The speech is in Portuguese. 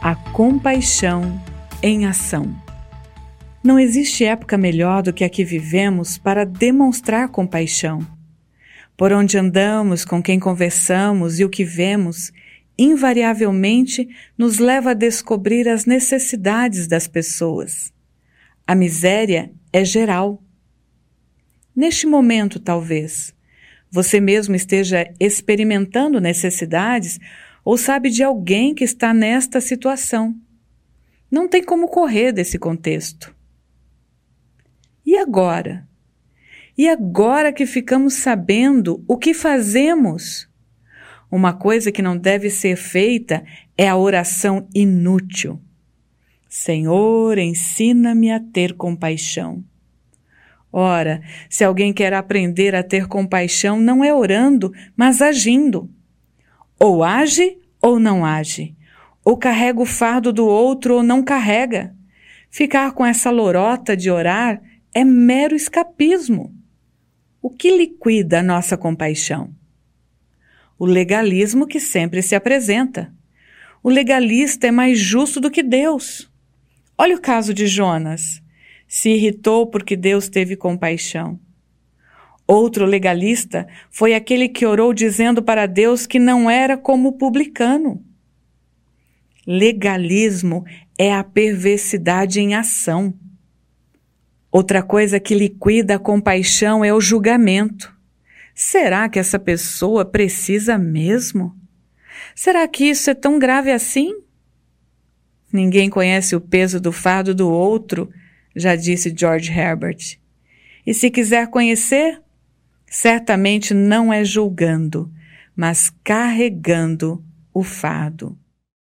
A compaixão em ação. Não existe época melhor do que a que vivemos para demonstrar compaixão. Por onde andamos, com quem conversamos e o que vemos, invariavelmente nos leva a descobrir as necessidades das pessoas. A miséria é geral. Neste momento, talvez, você mesmo esteja experimentando necessidades ou sabe de alguém que está nesta situação. Não tem como correr desse contexto. E agora? E agora que ficamos sabendo o que fazemos? Uma coisa que não deve ser feita é a oração inútil. Senhor, ensina-me a ter compaixão. Ora, se alguém quer aprender a ter compaixão, não é orando, mas agindo. Ou age ou não age. Ou carrega o fardo do outro ou não carrega. Ficar com essa lorota de orar é mero escapismo. O que liquida a nossa compaixão? O legalismo que sempre se apresenta. O legalista é mais justo do que Deus. Olha o caso de Jonas. Se irritou porque Deus teve compaixão. Outro legalista foi aquele que orou dizendo para Deus que não era como o publicano. Legalismo é a perversidade em ação. Outra coisa que liquida a compaixão é o julgamento. Será que essa pessoa precisa mesmo? Será que isso é tão grave assim? Ninguém conhece o peso do fardo do outro, já disse George Herbert. E se quiser conhecer, certamente não é julgando, mas carregando o fardo.